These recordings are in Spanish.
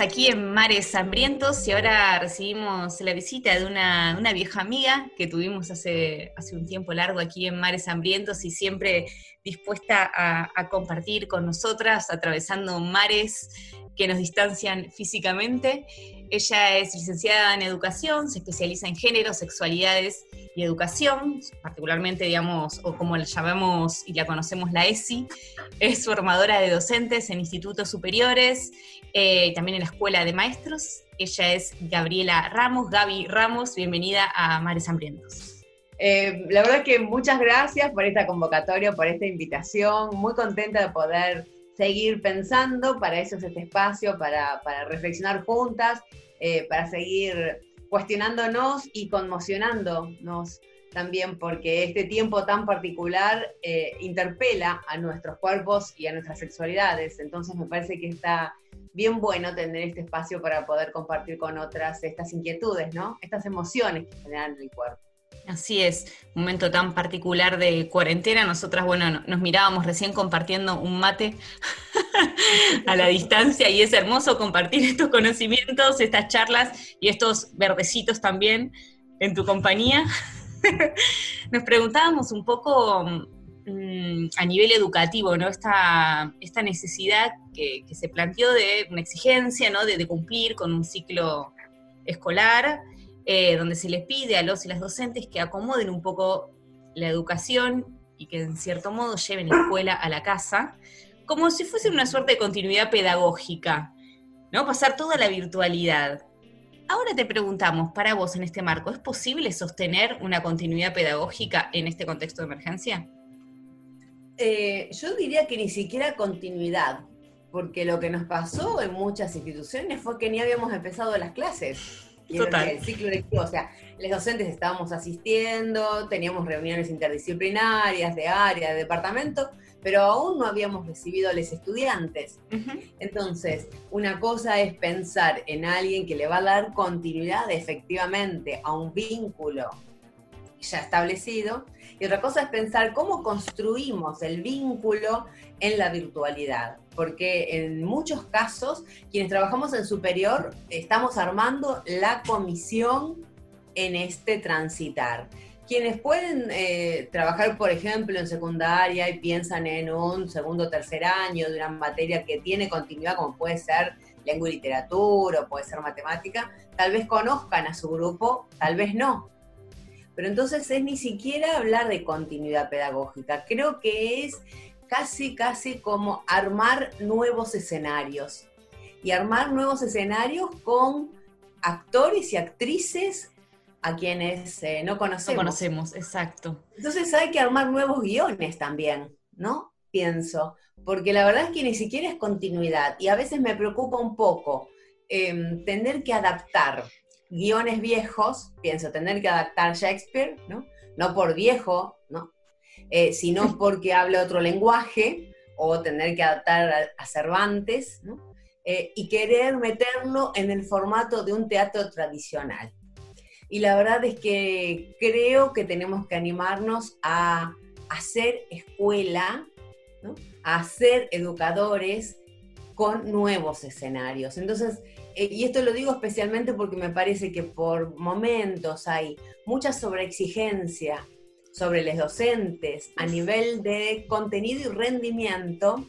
Aquí en Mares Hambrientos y ahora recibimos la visita de una, vieja amiga que tuvimos hace, hace un tiempo largo aquí en Mares Hambrientos y siempre dispuesta a compartir con nosotras, atravesando mares que nos distancian físicamente. Ella es licenciada en educación, se especializa en género, sexualidades y educación, particularmente, digamos, o como la llamamos y la conocemos, la ESI. Es formadora de docentes en institutos superiores, eh, también en la escuela de maestros. Ella es Gabriela Ramos. Gaby Ramos, bienvenida a Mares Hambrientos. Eh, la verdad que muchas gracias por esta convocatoria, por esta invitación. Muy contenta de poder seguir pensando, para eso es este espacio, para, reflexionar juntas, eh, para seguir cuestionándonos y conmocionándonos también, porque este tiempo tan particular eh, interpela a nuestros cuerpos y a nuestras sexualidades. Entonces me parece que está bien bueno tener este espacio para poder compartir con otras estas inquietudes, ¿no? Estas emociones que generan en el cuerpo. Así es, un momento tan particular de cuarentena. Nosotras, bueno, nos mirábamos recién compartiendo un mate a la distancia y es hermoso compartir estos conocimientos, estas charlas y estos verdecitos también en tu compañía. Nos preguntábamos un poco mm, a nivel educativo, ¿no? Esta, esta necesidad que, se planteó de una exigencia, ¿no? de cumplir con un ciclo escolar eh, donde se les pide a los y las docentes que acomoden un poco la educación y que en cierto modo lleven la escuela a la casa, como si fuese una suerte de continuidad pedagógica, ¿no? Pasar toda la virtualidad. Ahora te preguntamos, para vos en este marco, ¿es posible sostener una continuidad pedagógica en este contexto de emergencia? Eh, yo diría que ni siquiera continuidad, porque lo que nos pasó en muchas instituciones fue que ni habíamos empezado las clases. Total. el ciclo lectivo, o sea, los docentes estábamos asistiendo, teníamos reuniones interdisciplinarias de área, de departamento, pero aún no habíamos recibido a los estudiantes. Entonces, una cosa es pensar en alguien que le va a dar continuidad efectivamente a un vínculo ya establecido, y otra cosa es pensar cómo construimos el vínculo en la virtualidad porque en muchos casos quienes trabajamos en superior estamos armando la comisión en este transitar. Quienes pueden eh, trabajar, por ejemplo, en secundaria y piensan en un segundo o tercer año de una materia que tiene continuidad, como puede ser lengua y literatura o puede ser matemática, tal vez conozcan a su grupo, tal vez no. Pero entonces es ni siquiera hablar de continuidad pedagógica, creo que es casi, casi como armar nuevos escenarios. Y armar nuevos escenarios con actores y actrices a quienes eh, no conocemos. No conocemos, exacto. Entonces hay que armar nuevos guiones también, ¿no? Pienso, porque la verdad es que ni siquiera es continuidad y a veces me preocupa un poco em, tener que adaptar guiones viejos, pienso, tener que adaptar Shakespeare, ¿no? No por viejo, ¿no? Eh, sino porque habla otro lenguaje o tener que adaptar a, Cervantes, eh, y querer meterlo en el formato de un teatro tradicional. Y la verdad es que creo que tenemos que animarnos a hacer escuela, a hacer educadores con nuevos escenarios. Entonces, y esto lo digo especialmente porque me parece que por momentos hay mucha sobreexigencia sobre los docentes a nivel de contenido y rendimiento,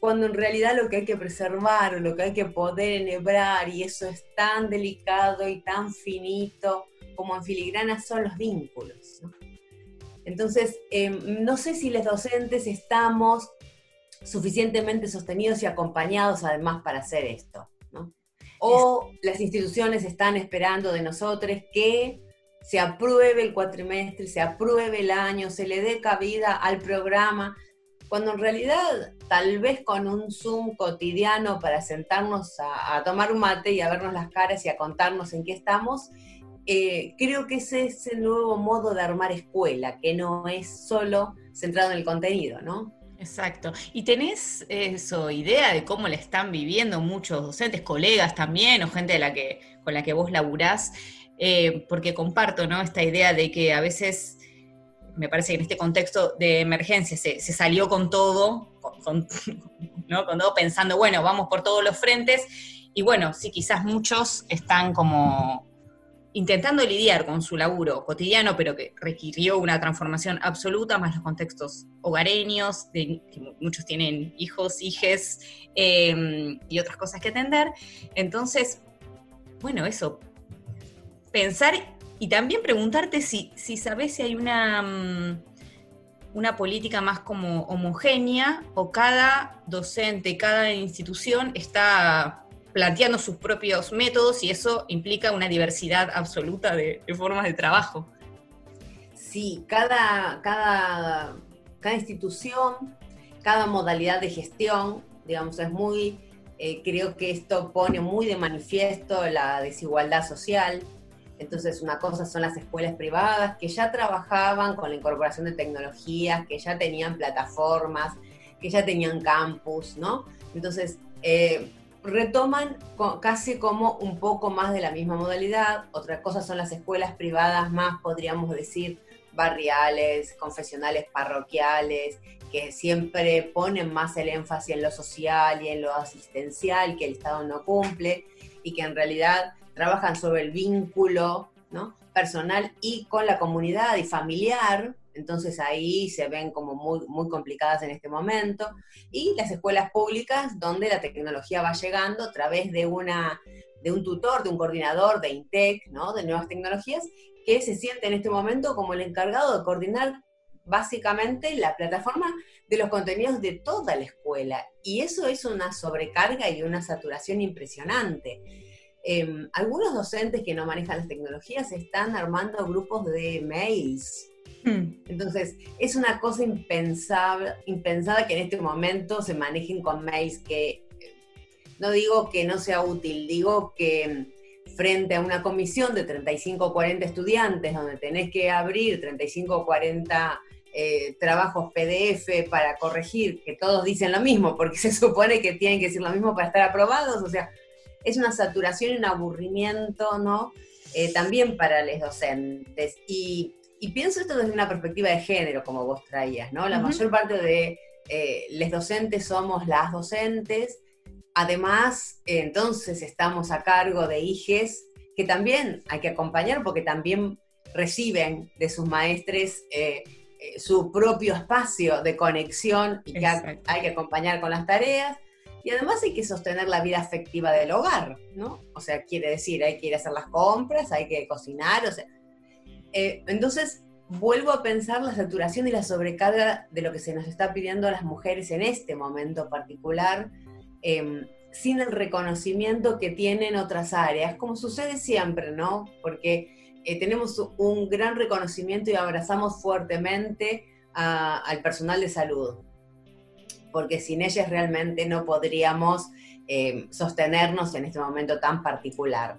cuando en realidad lo que hay que preservar o lo que hay que poder enhebrar, y eso es tan delicado y tan finito como en filigrana, son los vínculos. Entonces, em, no sé si los docentes estamos suficientemente sostenidos y acompañados además para hacer esto. O las instituciones están esperando de nosotros que se apruebe el cuatrimestre, se apruebe el año, se le dé cabida al programa, cuando en realidad tal vez con un Zoom cotidiano para sentarnos a, tomar un mate y a vernos las caras y a contarnos en qué estamos, eh, creo que ese es el nuevo modo de armar escuela, que no es solo centrado en el contenido, ¿no? Exacto. ¿Y tenés eso, idea de cómo le están viviendo muchos docentes, colegas también, o gente de la que, con la que vos laburás? Eh, porque comparto ¿no? esta idea de que a veces, me parece que en este contexto de emergencia se, salió con todo, con, ¿no? con todo pensando, bueno, vamos por todos los frentes, Y bueno, sí, quizás muchos están como intentando lidiar con su laburo cotidiano, pero que requirió una transformación absoluta, más los contextos hogareños, de, que muchos tienen hijos, hijes em, y otras cosas que atender. Entonces, bueno, eso, pensar y también preguntarte si, si sabes si hay una, mm, una política más como homogénea o cada docente, cada institución está planteando sus propios métodos y eso implica una diversidad absoluta de, formas de trabajo. Sí, cada, cada, cada, institución, cada modalidad de gestión, digamos, es muy, eh, creo que esto pone muy de manifiesto la desigualdad social. Entonces, una cosa son las escuelas privadas que ya trabajaban con la incorporación de tecnologías, que ya tenían plataformas, que ya tenían campus, ¿no? Entonces, eh, retoman casi como un poco más de la misma modalidad. Otra cosa son las escuelas privadas más, podríamos decir, barriales, confesionales parroquiales, que siempre ponen más el énfasis en lo social y en lo asistencial que el Estado no cumple y que en realidad trabajan sobre el vínculo ¿no? personal y con la comunidad y familiar, entonces ahí se ven como muy, muy complicadas en este momento. Y las escuelas públicas, donde la tecnología va llegando a través de, una, de un tutor, de un coordinador de INTEC, ¿no? de nuevas tecnologías, que se siente en este momento como el encargado de coordinar básicamente la plataforma de los contenidos de toda la escuela. Y eso es una sobrecarga y una saturación impresionante. Em, algunos docentes que no manejan las tecnologías están armando grupos de mails. Entonces, es una cosa impensable, impensada que en este momento se manejen con mails que, no digo que no sea útil, digo que frente a una comisión de 35 o 40 estudiantes, donde tenés que abrir 35 o 40 eh, trabajos PDF para corregir, que todos dicen lo mismo, porque se supone que tienen que decir lo mismo para estar aprobados, o sea, es una saturación y un aburrimiento, ¿no? Eh, también para los docentes. Y y pienso esto desde una perspectiva de género, como vos traías, ¿no? La mayor parte de eh, los docentes somos las docentes. Además, entonces estamos a cargo de hijes que también hay que acompañar porque también reciben de sus maestres eh, eh, su propio espacio de conexión y que hay que acompañar con las tareas. Y además hay que sostener la vida afectiva del hogar, ¿no? O sea, quiere decir, hay que ir a hacer las compras, hay que cocinar, o sea, eh, entonces, vuelvo a pensar la saturación y la sobrecarga de lo que se nos está pidiendo a las mujeres en este momento particular, em, sin el reconocimiento que tienen otras áreas, como sucede siempre, ¿no? Porque eh, tenemos un gran reconocimiento y abrazamos fuertemente al personal de salud, porque sin ellas realmente no podríamos em, sostenernos en este momento tan particular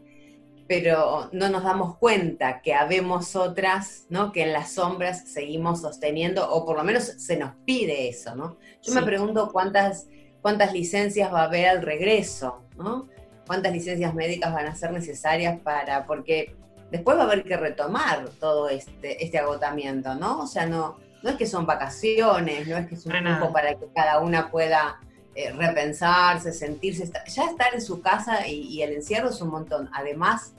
pero no nos damos cuenta que habemos otras, ¿no? Que en las sombras seguimos sosteniendo, o por lo menos se nos pide eso, ¿no? Yo me pregunto cuántas, cuántas licencias va a haber al regreso, ¿no? Cuántas licencias médicas van a ser necesarias para, porque después va a haber que retomar todo este, este agotamiento, ¿no? O sea, no, no es que son vacaciones, no es que es un tiempo para que cada una pueda eh, repensarse, sentirse, ya estar en su casa y, el encierro es un montón. Además,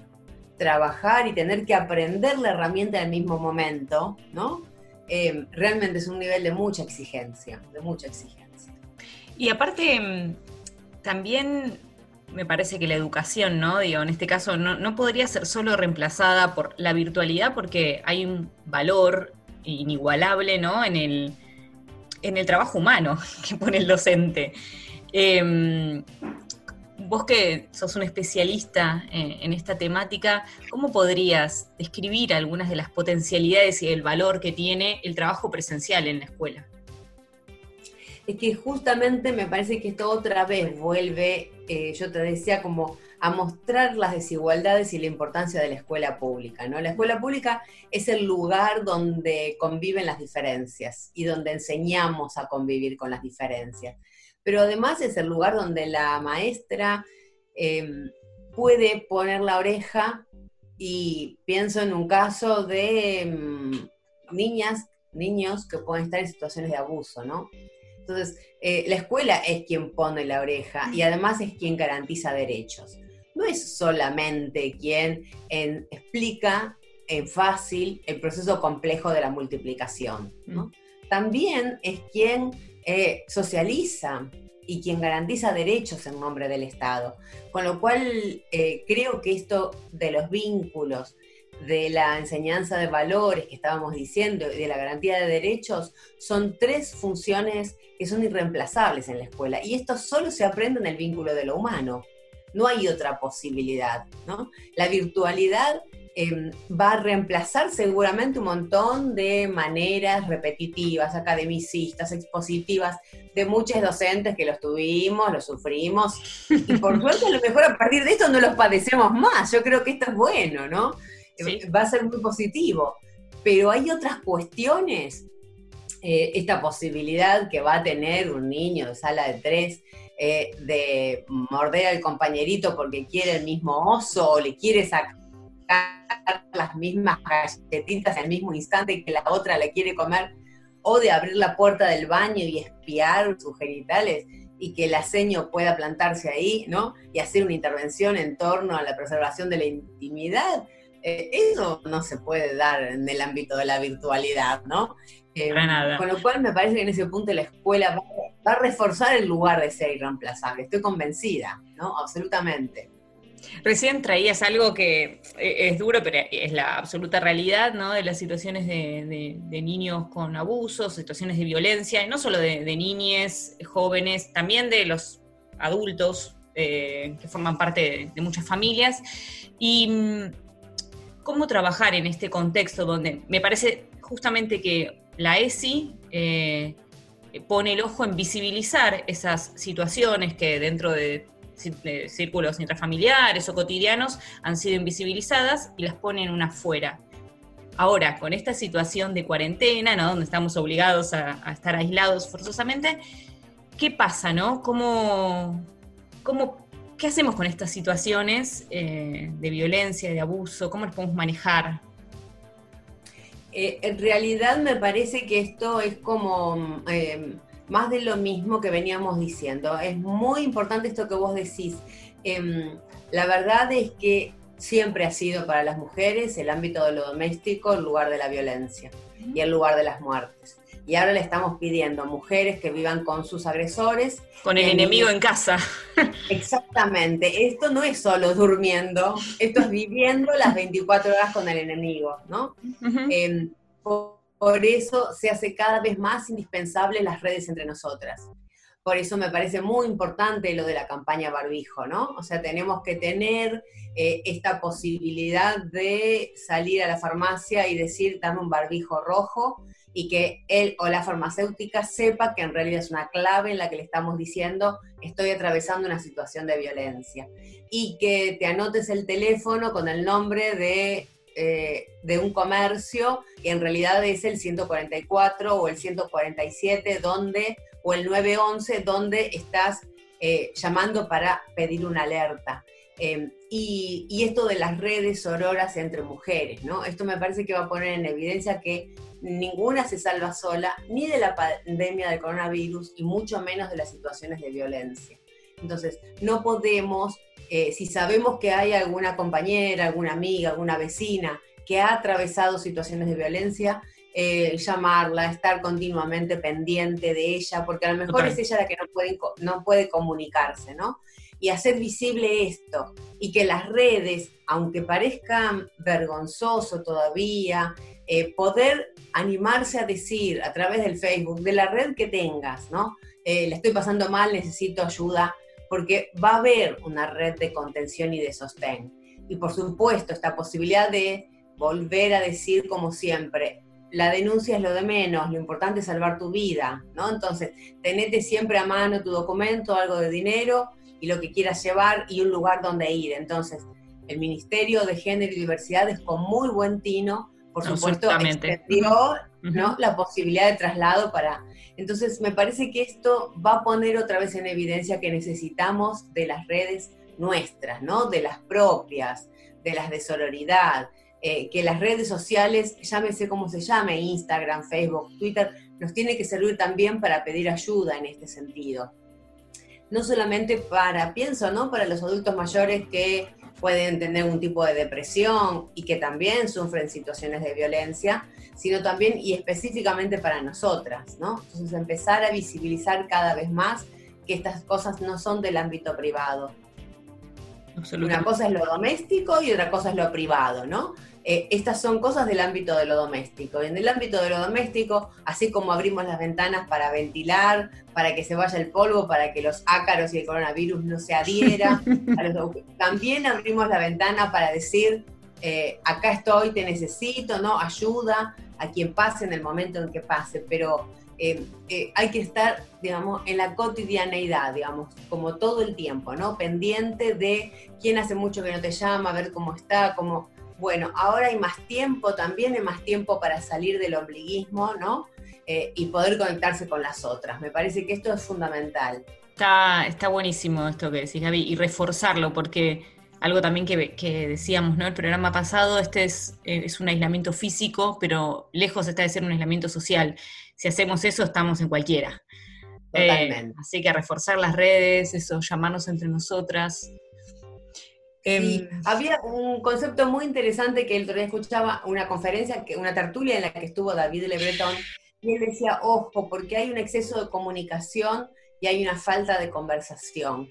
trabajar y tener que aprender la herramienta en el mismo momento, ¿no? Eh, realmente es un nivel de mucha exigencia, de mucha exigencia. Y aparte, mm, también me parece que la educación, ¿no? Digo, en este caso no, no podría ser solo reemplazada por la virtualidad porque hay un valor inigualable, ¿no? En el, en el trabajo humano que pone el docente. Em, vos que sos un especialista eh, en, esta temática, ¿cómo podrías describir algunas de las potencialidades y el valor que tiene el trabajo presencial en la escuela? Es que justamente me parece que esto otra vez vuelve, eh, yo te decía, como a mostrar las desigualdades y la importancia de la escuela pública. ¿no? La escuela pública es el lugar donde conviven las diferencias y donde enseñamos a convivir con las diferencias. Pero además es el lugar donde la maestra em, puede poner la oreja y pienso en un caso de em, niñas, niños que pueden estar en situaciones de abuso, ¿no? Entonces, eh, la escuela es quien pone la oreja y además es quien garantiza derechos. No es solamente quien explica en fácil el proceso complejo de la multiplicación. ¿no? También es quien eh, socializa y quien garantiza derechos en nombre del Estado. Con lo cual, eh, creo que esto de los vínculos, de la enseñanza de valores que estábamos diciendo y de la garantía de derechos son tres funciones que son irreemplazables en la escuela. Y esto solo se aprende en el vínculo de lo humano. No hay otra posibilidad. ¿no? La virtualidad em, va a reemplazar seguramente un montón de maneras repetitivas, academicistas, expositivas, de muchos docentes que los tuvimos, los sufrimos. Y por suerte a lo mejor a partir de esto no los padecemos más. Yo creo que esto es bueno, ¿no? Va a ser muy positivo. Pero hay otras cuestiones, eh, esta posibilidad que va a tener un niño de sala de tres eh, de morder al compañerito porque quiere el mismo oso o le quiere sacar las mismas galletitas el mismo instante que la otra le quiere comer, o de abrir la puerta del baño y espiar sus genitales y que el aceño pueda plantarse ahí, ¿no? Y hacer una intervención en torno a la preservación de la intimidad. Eh, eso no se puede dar en el ámbito de la virtualidad, ¿no? Eh, nada. Con lo cual me parece que en ese punto la escuela va, a reforzar el lugar de ser irreemplazable, estoy convencida, ¿no? Absolutamente. Recién traías algo que eh, es duro, pero es la absoluta realidad, ¿no? De las situaciones de, niños con abusos, situaciones de violencia, y no solo de, niñes, jóvenes, también de los adultos que forman parte de, muchas familias. Y mm, cómo trabajar en este contexto donde me parece justamente que la ESI eh, pone el ojo en visibilizar esas situaciones que dentro de, círculos intrafamiliares o cotidianos han sido invisibilizadas y las pone en una fuera. Ahora, con esta situación de cuarentena, ¿no? donde estamos obligados a, a estar aislados forzosamente, ¿qué pasa, no? ¿Cómo, cómo ¿Qué hacemos con estas situaciones eh, de violencia, de abuso? ¿Cómo las podemos manejar? Eh, en realidad me parece que esto es como eh, más de lo mismo que veníamos diciendo. Es muy importante esto que vos decís. Em, la verdad es que siempre ha sido para las mujeres el ámbito de lo doméstico el lugar de la violencia y el lugar de las muertes y ahora le estamos pidiendo a mujeres que vivan con sus agresores. Con el enemigo en casa. Exactamente, esto no es solo durmiendo, esto es viviendo las 24 horas con el enemigo, ¿no? Em, por, eso se hace cada vez más indispensable las redes entre nosotras. Por eso me parece muy importante lo de la campaña barbijo, ¿no? O sea, tenemos que tener eh, esta posibilidad de salir a la farmacia y decir, dame un barbijo rojo, y que él o la farmacéutica sepa que en realidad es una clave en la que le estamos diciendo estoy atravesando una situación de violencia y que te anotes el teléfono con el nombre de, eh, de un comercio que en realidad es el 144 o el 147 donde, o el 911 donde estás eh, llamando para pedir una alerta. Em, y, y, esto de las redes sororas entre mujeres, ¿no? Esto me parece que va a poner en evidencia que ninguna se salva sola, ni de la pandemia del coronavirus y mucho menos de las situaciones de violencia. Entonces, no podemos, eh, si sabemos que hay alguna compañera, alguna amiga, alguna vecina que ha atravesado situaciones de violencia, eh, llamarla, estar continuamente pendiente de ella, porque a lo mejor es ella la que no puede, no puede comunicarse, ¿no? Y hacer visible esto, y que las redes, aunque parezcan vergonzoso todavía, eh, poder animarse a decir a través del Facebook, de la red que tengas, ¿no? Eh, le estoy pasando mal, necesito ayuda, porque va a haber una red de contención y de sostén. Y por supuesto, esta posibilidad de volver a decir como siempre, la denuncia es lo de menos, lo importante es salvar tu vida, ¿no? Entonces, tenete siempre a mano tu documento, algo de dinero y lo que quieras llevar y un lugar donde ir. Entonces, el Ministerio de Género y Diversidad es con muy buen tino por supuesto, extendió ¿no? la posibilidad de traslado para... Entonces, me parece que esto va a poner otra vez en evidencia que necesitamos de las redes nuestras, ¿no? De las propias, de las de sororidad, eh, que las redes sociales, llámese como se llame, Instagram, Facebook, Twitter, nos tiene que servir también para pedir ayuda en este sentido. No solamente para, pienso, ¿no? Para los adultos mayores que pueden tener un tipo de depresión y que también sufren situaciones de violencia, sino también y específicamente para nosotras, ¿no? Entonces empezar a visibilizar cada vez más que estas cosas no son del ámbito privado. Una cosa es lo doméstico y otra cosa es lo privado, ¿no? Eh, estas son cosas del ámbito de lo doméstico. Y en el ámbito de lo doméstico, así como abrimos las ventanas para ventilar, para que se vaya el polvo, para que los ácaros y el coronavirus no se adhieran, también abrimos la ventana para decir, eh, acá estoy, te necesito, ¿no? Ayuda a quien pase en el momento en que pase, pero eh, hay que estar, digamos, en la cotidianeidad, digamos, como todo el tiempo, ¿no? Pendiente de quién hace mucho que no te llama, a ver cómo está, cómo bueno, ahora hay más tiempo, también hay más tiempo para salir del ombliguismo, ¿no? Eh, y poder conectarse con las otras. Me parece que esto es fundamental. Está, está buenísimo esto que decís, Gaby, y reforzarlo, porque algo también que, decíamos, ¿no? El programa pasado, este es, eh, es un aislamiento físico, pero lejos está de ser un aislamiento social. Si hacemos eso, estamos en cualquiera. Totalmente. Eh, así que reforzar las redes, eso, llamarnos entre nosotras, Em, había un concepto muy interesante que el otro día escuchaba, una conferencia, una tertulia en la que estuvo David Le Breton, y él decía, ojo, porque hay un exceso de comunicación y hay una falta de conversación.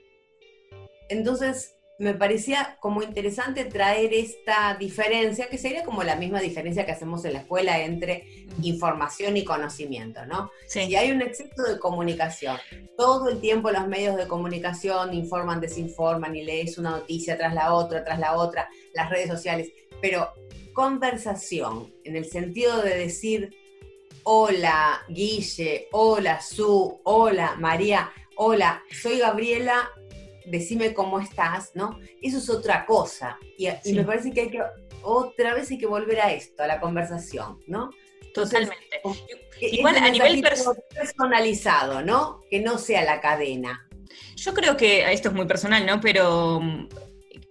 Entonces, me parecía como interesante traer esta diferencia, que sería como la misma diferencia que hacemos en la escuela entre información y conocimiento, ¿no? Si hay un exceso de comunicación, todo el tiempo los medios de comunicación informan, desinforman y lees una noticia tras la otra, tras la otra, las redes sociales, pero conversación, en el sentido de decir, hola Guille, hola Su, hola María, hola, soy Gabriela decime cómo estás, ¿no? Eso es otra cosa. Y, me parece que hay que, otra vez hay que volver a esto, a la conversación, ¿no? Totalmente. Igual a nivel personalizado, ¿no? Que no sea la cadena. Yo creo que esto es muy personal, ¿no? Pero mm,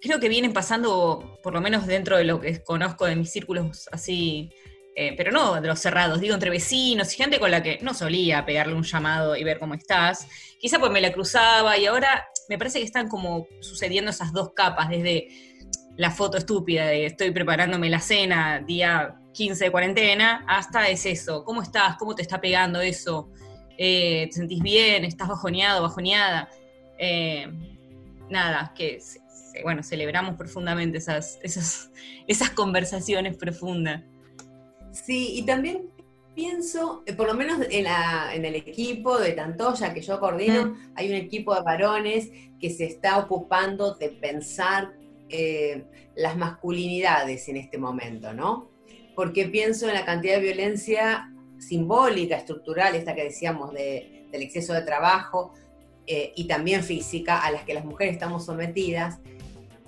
creo que vienen pasando, por lo menos dentro de lo que conozco de mis círculos así, eh, pero no de los cerrados, digo entre vecinos y gente con la que no solía pegarle un llamado y ver cómo estás. Quizá pues me la cruzaba y ahora me parece que están como sucediendo esas dos capas, desde la foto estúpida de estoy preparándome la cena día 15 de cuarentena, hasta es eso, ¿cómo estás? ¿Cómo te está pegando eso? Eh, ¿Te sentís bien? ¿Estás bajoneado, bajoneada? Eh, nada, que bueno, celebramos profundamente esas, esas, esas conversaciones profundas. Sí, y también pienso, eh, por lo menos en, el equipo de Tantoya que yo coordino, mm. hay un equipo de varones que se está ocupando de pensar eh, las masculinidades en este momento, ¿no? Porque pienso en la cantidad de violencia simbólica, estructural, esta que decíamos del exceso de trabajo, eh, y también física, a las que las mujeres estamos sometidas.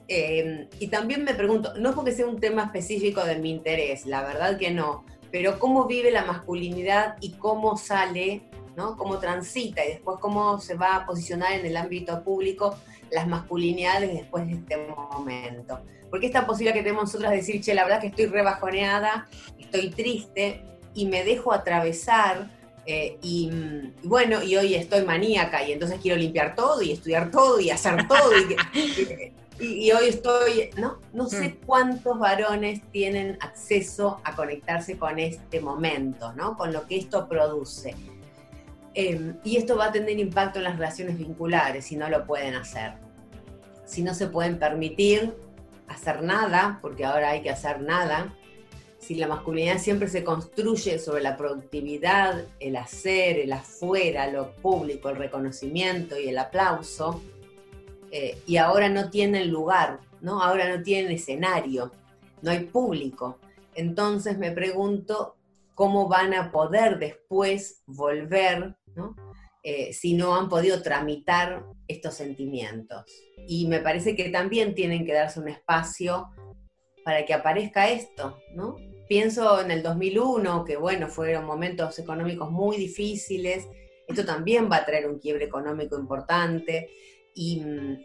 y también me pregunto, no es porque sea un tema específico de mi interés, la verdad que no, pero cómo vive la masculinidad y cómo sale, ¿no? cómo transita y después cómo se va a posicionar en el ámbito público las masculinidades después de este momento. Porque esta posibilidad que tenemos nosotras de decir, che, la verdad que estoy rebajoneada, estoy triste y me dejo atravesar eh, y, bueno, y hoy estoy maníaca y entonces quiero limpiar todo y estudiar todo y hacer todo. y, y, hoy estoy, ¿no? No sé mm. cuántos varones tienen acceso a conectarse con este momento, ¿no? Con lo que esto produce. Em, y esto va a tener impacto en las relaciones vinculares si no lo pueden hacer. Si no se pueden permitir hacer nada, porque ahora hay que hacer nada, si la masculinidad siempre se construye sobre la productividad, el hacer, el afuera, lo público, el reconocimiento y el aplauso, eh, y ahora no tienen lugar, ¿no? Ahora no tienen escenario, no hay público. Entonces me pregunto cómo van a poder después volver, ¿no? Eh, si no han podido tramitar estos sentimientos. Y me parece que también tienen que darse un espacio para que aparezca esto, ¿no? Pienso en el 2001, que bueno, fueron momentos económicos muy difíciles, esto también va a traer un quiebre económico importante y,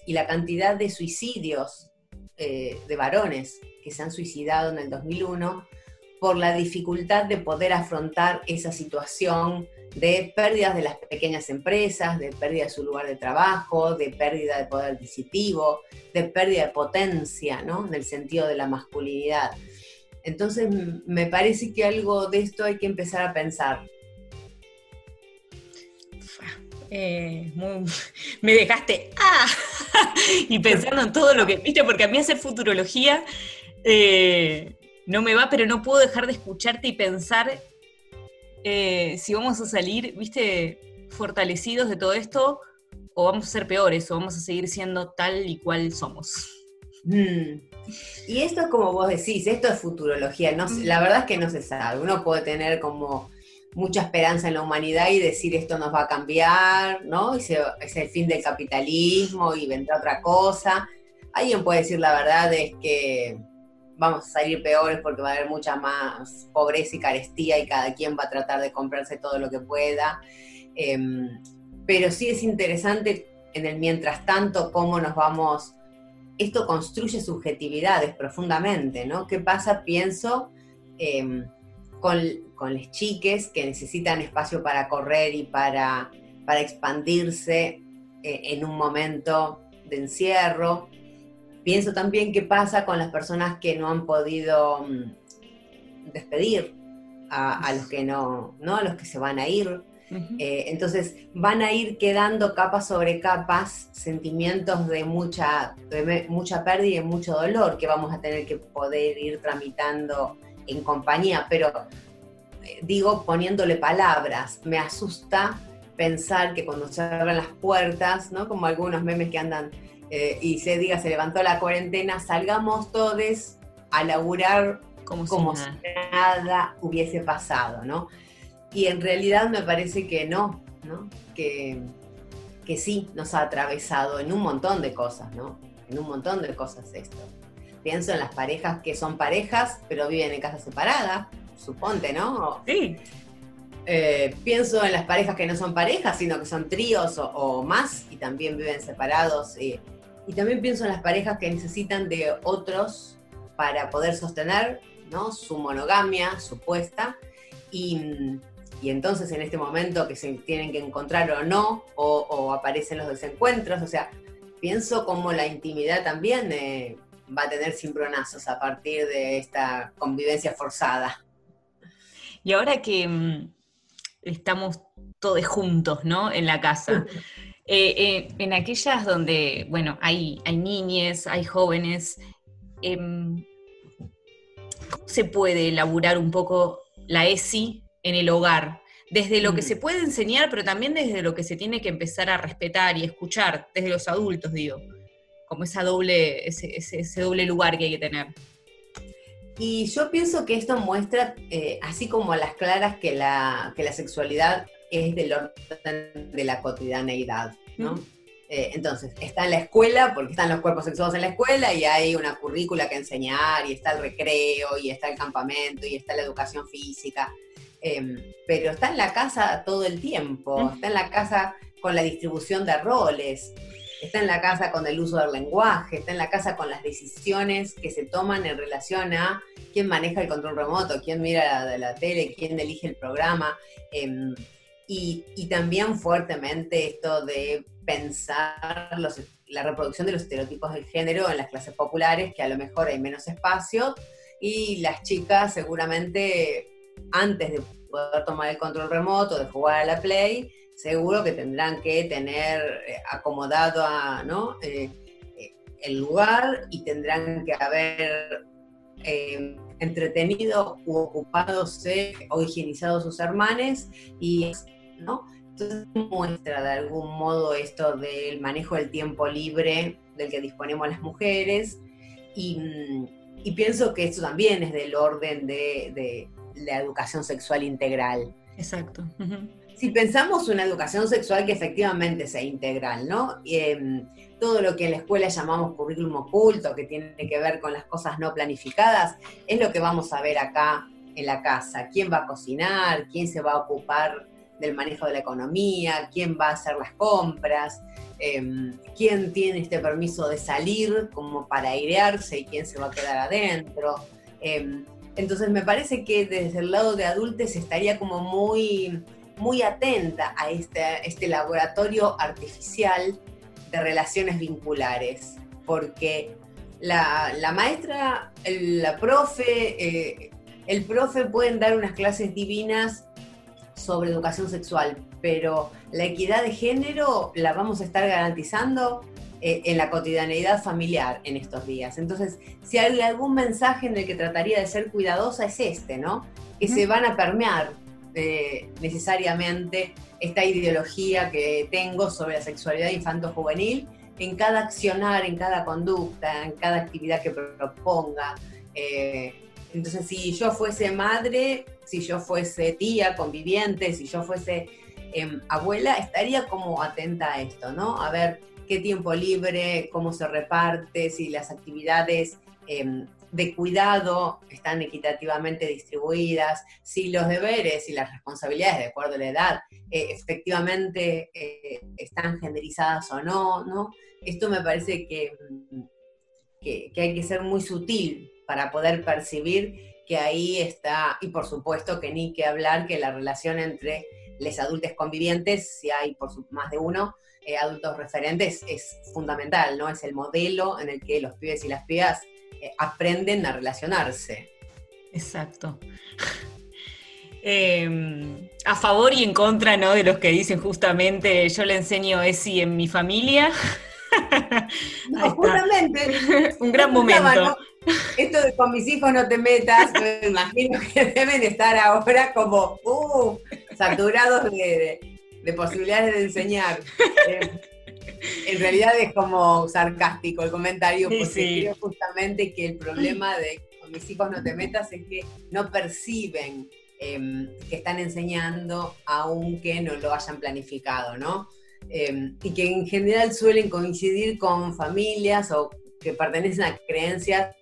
la cantidad de suicidios eh, de varones que se han suicidado en el 2001 por la dificultad de poder afrontar esa situación de pérdidas de las pequeñas empresas, de pérdida de su lugar de trabajo, de pérdida de poder adquisitivo, de pérdida de potencia, ¿no? En el sentido de la masculinidad. Entonces, me parece que algo de esto hay que empezar a pensar. Eh, me dejaste ¡ah! y pensando en todo lo que viste, porque a mí hacer futurología eh, no me va, pero no puedo dejar de escucharte y pensar eh, si vamos a salir, viste, fortalecidos de todo esto, o vamos a ser peores, o vamos a seguir siendo tal y cual somos. Mm. Y esto, como vos decís, esto es futurología. No, la verdad es que no se sabe. Uno puede tener como mucha esperanza en la humanidad y decir esto nos va a cambiar, ¿no? Y es el fin del capitalismo y vendrá otra cosa. Alguien puede decir la verdad es que vamos a salir peores porque va a haber mucha más pobreza y carestía y cada quien va a tratar de comprarse todo lo que pueda. Em, pero sí es interesante en el mientras tanto cómo nos vamos, esto construye subjetividades profundamente, ¿no? ¿Qué pasa, pienso, em, con, con las chiques que necesitan espacio para correr y para, para expandirse eh, en un momento de encierro? Pienso también qué pasa con las personas que no han podido mm, despedir a, los que no, ¿no? A los que se van a ir. Eh, entonces van a ir quedando capas sobre capas, sentimientos de mucha, de mucha pérdida y mucho dolor que vamos a tener que poder ir tramitando en compañía, pero eh, digo poniéndole palabras, me asusta pensar que cuando se abran las puertas, ¿no? Como algunos memes que andan eh, y se diga, se levantó la cuarentena, salgamos todos a laburar como, si, nada. hubiese pasado, ¿no? Y en realidad me parece que no, ¿no? Que, que sí nos ha atravesado en un montón de cosas, ¿no? En un montón de cosas esto. Pienso en las parejas que son parejas, pero viven en casas separadas, suponte, ¿no? Sí. Eh, pienso en las parejas que no son parejas, sino que son tríos o, más y también viven separados. Eh, y también pienso en las parejas que necesitan de otros para poder sostener ¿no? su monogamia supuesta. Y, y, entonces en este momento que se tienen que encontrar o no, o, aparecen los desencuentros, o sea, pienso como la intimidad también eh, va a tener cimbronazos a partir de esta convivencia forzada. Y ahora que mm, estamos todos juntos, ¿no? En la casa. Eh, eh, en aquellas donde, bueno, hay, hay niñes, hay jóvenes, em, ¿cómo se puede elaborar un poco la ESI en el hogar? Desde lo que mm. se puede enseñar, pero también desde lo que se tiene que empezar a respetar y escuchar, desde los adultos, digo, como esa doble, ese, doble lugar que hay que tener. Y yo pienso que esto muestra, eh, así como a las claras, que la, que la sexualidad es del orden de la cotidianeidad, ¿no? Eh, entonces, está en la escuela, porque están los cuerpos sexuados en la escuela, y hay una currícula que enseñar, y está el recreo, y está el campamento, y está la educación física. Em, pero está en la casa todo el tiempo, está en la casa con la distribución de roles, está en la casa con el uso del lenguaje, está en la casa con las decisiones que se toman en relación a quién maneja el control remoto, quién mira la, tele, quién elige el programa. Em, y, también fuertemente esto de pensar la reproducción de los estereotipos del género en las clases populares, que a lo mejor hay menos espacio, y las chicas seguramente antes de poder tomar el control remoto, de jugar a la Play, seguro que tendrán que tener eh, acomodado a, ¿no? Eh, eh, el lugar y tendrán que haber entretenido u ocupadose o higienizado sus hermanes y ¿no? Entonces muestra de algún modo esto del manejo del tiempo libre del que disponemos las mujeres y, mm, pienso que esto también es del orden de, la educación sexual integral. Exacto. Si pensamos una educación sexual que efectivamente sea integral, ¿no? Em, todo lo que en la escuela llamamos currículum oculto, que tiene que ver con las cosas no planificadas, es lo que vamos a ver acá en la casa. ¿Quién va a cocinar? ¿Quién se va a ocupar del manejo de la economía, quién va a hacer las compras, em, quién tiene este permiso de salir como para airearse y quién se va a quedar adentro. Em, entonces me parece que desde el lado de adultos estaría como muy, muy atenta a este, este laboratorio artificial de relaciones vinculares, porque la, maestra, la profe, eh, el profe pueden dar unas clases divinas sobre educación sexual, pero la equidad de género la vamos a estar garantizando eh, en la cotidianeidad familiar en estos días. Entonces, si hay algún mensaje en el que trataría de ser cuidadosa es este, ¿no? Que se van a permear necesariamente esta ideología que tengo sobre la sexualidad infanto-juvenil en cada accionar, en cada conducta, en cada actividad que proponga. Eh, entonces, si yo fuese madre, si yo fuese tía, conviviente, si yo fuese em, abuela, estaría como atenta a esto, ¿no? A ver qué tiempo libre, cómo se reparte, si las actividades em, de cuidado están equitativamente distribuidas, si los deberes y las responsabilidades, de acuerdo a la edad, eh, efectivamente eh, están genderizadas o no, ¿no? Esto me parece que, que, hay que ser muy sutil para poder percibir que ahí está, y por supuesto que ni que hablar que la relación entre los adultos convivientes, si hay por más de uno, eh, adultos referentes, es fundamental, ¿no? Es el modelo en el que los pibes y las pibas aprenden a relacionarse. Exacto. Em, a favor y en contra, ¿no? De los que dicen justamente, yo le enseño ESI en mi familia. no, justamente. Un gran momento. Esto de con mis hijos no te metas, me imagino que deben estar ahora como uh, saturados de, posibilidades de enseñar. Eh, en realidad es como sarcástico el comentario, porque creo justamente que el problema de con mis hijos no te metas es que no perciben em, que están enseñando aunque no lo hayan planificado, ¿no? Em, y que en general suelen coincidir con familias o que pertenecen a creencias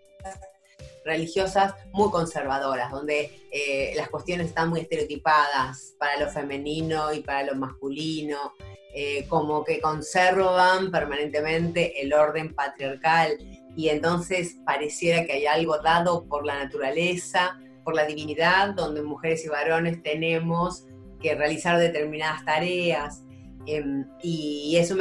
religiosas muy conservadoras, donde eh, las cuestiones están muy estereotipadas para lo femenino y para lo masculino, eh, como que conservan permanentemente el orden patriarcal y entonces pareciera que hay algo dado por la naturaleza, por la divinidad, donde mujeres y varones tenemos que realizar determinadas tareas. Em, y eso,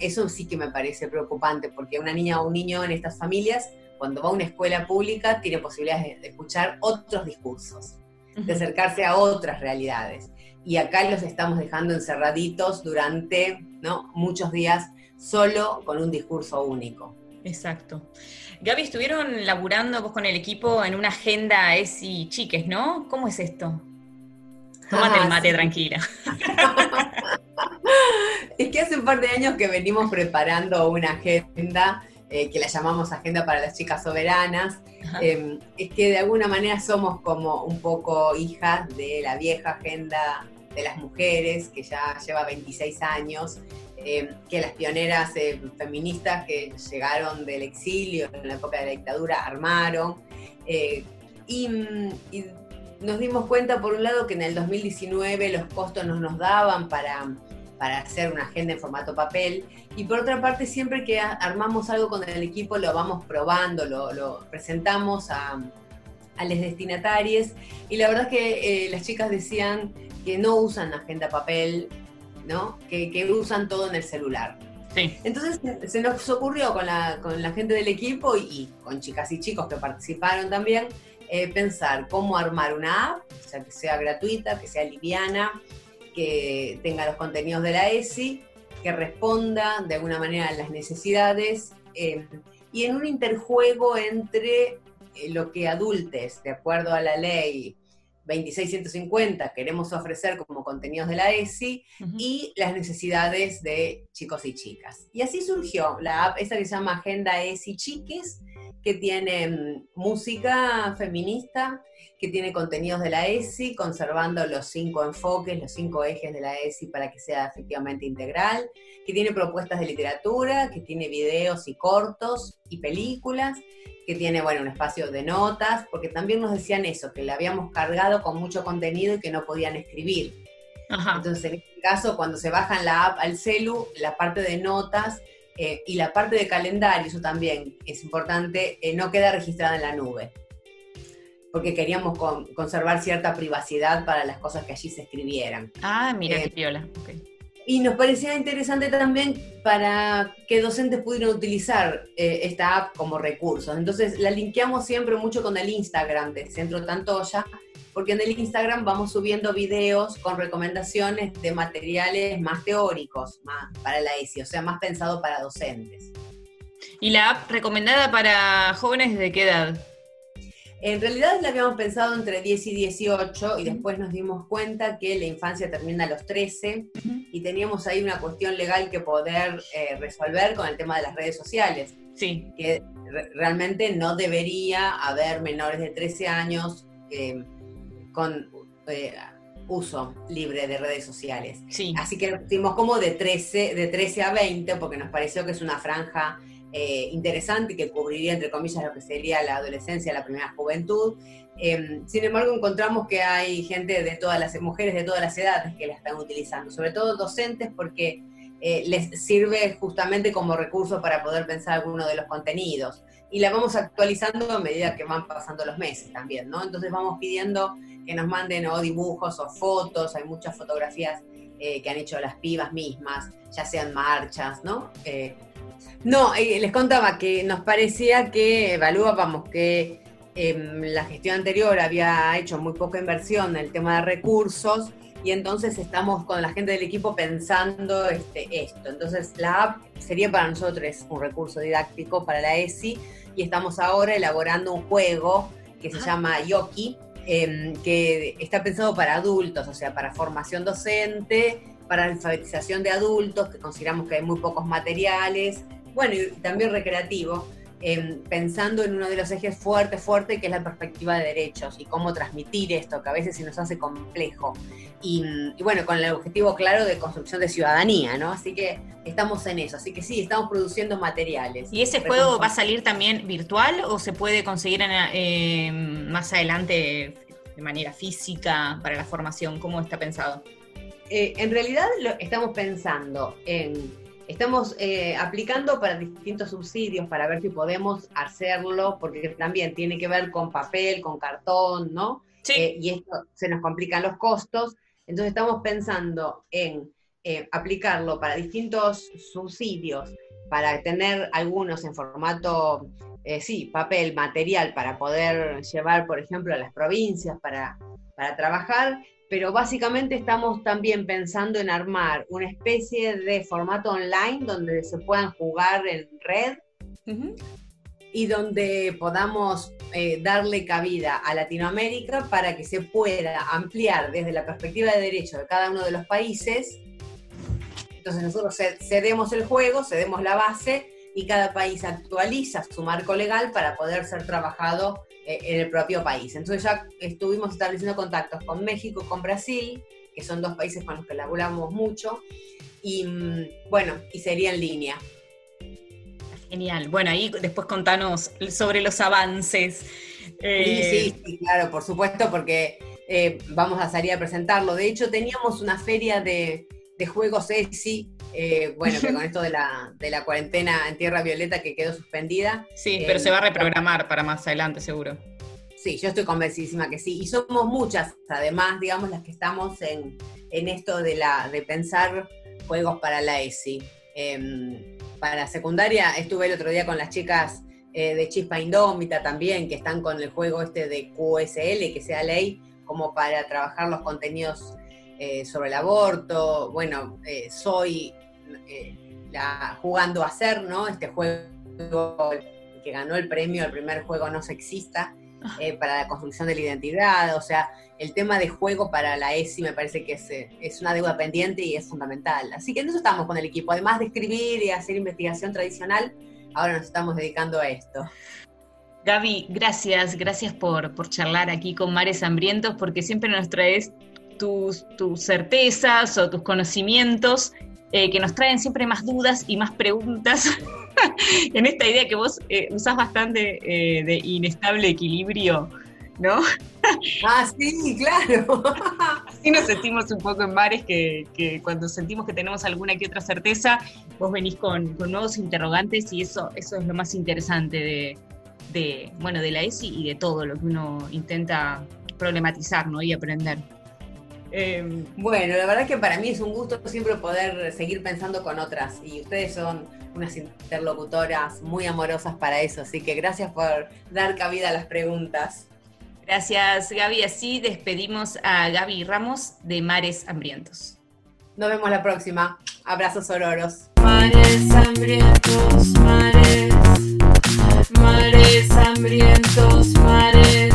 eso sí que me parece preocupante, porque una niña o un niño en estas familias, cuando va a una escuela pública, tiene posibilidades de escuchar otros discursos, de acercarse a otras realidades y acá los estamos dejando encerraditos durante ¿no? muchos días solo con un discurso único. Exacto. Gaby, estuvieron laburando vos con el equipo en una agenda ESI chiques, ¿no? ¿Cómo es esto? Tómate el ah, mate tranquila. es que hace un par de años que venimos preparando una agenda eh, que la llamamos Agenda para las Chicas Soberanas. Em, es que de alguna manera somos como un poco hijas de la vieja agenda de las mujeres, que ya lleva 26 años, em, que las pioneras eh, feministas que llegaron del exilio en la época de la dictadura armaron. Eh, y, y, nos dimos cuenta, por un lado, que en el 2019 los costos no nos daban para para hacer una agenda en formato papel. Y por otra parte, siempre que armamos algo con el equipo, lo vamos probando, lo, presentamos a, a los destinatarios. Y la verdad es que eh, las chicas decían que no usan agenda papel, ¿no? Que, que usan todo en el celular. Sí. Entonces se nos ocurrió con la, con la gente del equipo y, con chicas y chicos que participaron también, eh, pensar cómo armar una app, o sea, que sea gratuita, que sea liviana, que tenga los contenidos de la ESI, que responda de alguna manera a las necesidades eh, y en un interjuego entre eh, lo que adultes, de acuerdo a la ley 2650, queremos ofrecer como contenidos de la ESI y las necesidades de chicos y chicas. Y así surgió la app, esta que se llama Agenda ESI Chiques, que tiene mm, música feminista, que tiene contenidos de la ESI, conservando los cinco enfoques, los cinco ejes de la ESI para que sea efectivamente integral, que tiene propuestas de literatura, que tiene videos y cortos y películas, que tiene, bueno, un espacio de notas, porque también nos decían eso, que le habíamos cargado con mucho contenido y que no podían escribir. Entonces, en este caso, cuando se bajan la app al celu, la parte de notas eh, y la parte de calendario, eso también es importante, eh, no queda registrada en la nube. Porque queríamos conservar cierta privacidad para las cosas que allí se escribieran. Ah, mira qué piola. Y nos parecía interesante también para que docentes pudieran utilizar eh, esta app como recursos. Entonces la linkeamos siempre mucho con el Instagram de Centro Tantoya, porque en el Instagram vamos subiendo videos con recomendaciones de materiales más teóricos más para la ESI, o sea, más pensado para docentes. ¿Y la app recomendada para jóvenes de qué edad? En realidad la habíamos pensado entre 10 y 18 y después nos dimos cuenta que la infancia termina a los 13 y teníamos ahí una cuestión legal que poder eh, resolver con el tema de las redes sociales. Sí. Que realmente no debería haber menores de 13 años eh, con eh, uso libre de redes sociales. Sí. Así que dimos como de 13, de 13 a 20 porque nos pareció que es una franja eh, interesante que cubriría, entre comillas, lo que sería la adolescencia, la primera juventud. Em, sin embargo, encontramos que hay gente de todas las mujeres de todas las edades que la están utilizando, sobre todo docentes, porque eh, les sirve justamente como recurso para poder pensar alguno de los contenidos. Y la vamos actualizando a medida que van pasando los meses también, ¿no? Entonces vamos pidiendo que nos manden o dibujos o fotos, hay muchas fotografías eh, que han hecho las pibas mismas, ya sean marchas, ¿no? No, eh, les contaba que nos parecía que evaluábamos que em, la gestión anterior había hecho muy poca inversión en el tema de recursos y entonces estamos con la gente del equipo pensando este, esto. Entonces la app sería para nosotros un recurso didáctico para la ESI y estamos ahora elaborando un juego que se llama Yoki, em, que está pensado para adultos, o sea, para formación docente, para alfabetización de adultos, que consideramos que hay muy pocos materiales, bueno, y también recreativo, em, pensando en uno de los ejes fuerte, fuerte, que es la perspectiva de derechos y cómo transmitir esto, que a veces se nos hace complejo. Y, bueno, con el objetivo claro de construcción de ciudadanía, ¿no? Así que estamos en eso. Así que sí, estamos produciendo materiales. ¿Y ese juego va a salir también virtual o se puede conseguir eh, más adelante de manera física para la formación? ¿Cómo está pensado? Eh, en realidad lo estamos pensando en Estamos eh, aplicando para distintos subsidios para ver si podemos hacerlo, porque también tiene que ver con papel, con cartón, ¿no? Sí. Eh, y esto se nos complican los costos. Entonces estamos pensando en eh, aplicarlo para distintos subsidios, para tener algunos en formato, sí, papel, material, para poder llevar, por ejemplo, a las provincias para, para trabajar, pero básicamente estamos también pensando en armar una especie de formato online donde se puedan jugar en red y donde podamos eh, darle cabida a Latinoamérica para que se pueda ampliar desde la perspectiva de derecho de cada uno de los países. Entonces nosotros cedemos el juego, cedemos la base y cada país actualiza su marco legal para poder ser trabajado en el propio país. Entonces ya estuvimos estableciendo contactos con México, con Brasil, que son dos países con los que laburamos mucho, y mm, bueno, y sería en línea. Genial. Bueno, ahí después contanos sobre los avances. Sí, sí, sí, claro, por supuesto, porque eh, vamos a salir a presentarlo. De hecho, teníamos una feria de, de juegos ESI eh, bueno, que con esto de la, de la cuarentena en Tierra Violeta que quedó suspendida. Sí, pero se va a eh, reprogramar para más adelante, seguro. Sí, yo estoy convencidísima que sí. Y somos muchas, además, digamos, las que estamos en, esto de, la, de pensar juegos para la ESI. Em, para secundaria estuve el otro día con las chicas eh, de Chispa Indómita también, que están con el juego este de QSL, que sea ley, como para trabajar los contenidos sobre el aborto. Bueno, soy eh, la, jugando a ser, ¿no? Este juego que ganó el premio, el primer juego no sexista, eh, para la construcción de la identidad, o sea, el tema de juego para la ESI me parece que es, eh, es, una deuda pendiente y es fundamental. Así que en eso estamos con el equipo, además de escribir y hacer investigación tradicional, ahora nos estamos dedicando a esto. Gaby, gracias, gracias por, por charlar aquí con Mares Hambrientos, porque siempre nos traes tus, tus certezas o tus conocimientos eh, que nos traen siempre más dudas y más preguntas en esta idea que vos eh, usás bastante eh, de inestable equilibrio, ¿no? ah, sí, claro. sí nos sentimos un poco en mares que, cuando sentimos que tenemos alguna que otra certeza, vos venís con, nuevos interrogantes y eso, eso es lo más interesante de, bueno, de la ESI y de todo lo que uno intenta problematizar ¿no? y aprender. Em, bueno, la verdad que para mí es un gusto siempre poder seguir pensando con otras y ustedes son unas interlocutoras muy amorosas para eso, así que gracias por dar cabida a las preguntas. Gracias Gaby, así despedimos a Gaby Ramos de Mares Hambrientos. Nos vemos la próxima. Abrazos ororos. Mares hambrientos, mares, mares hambrientos, mares.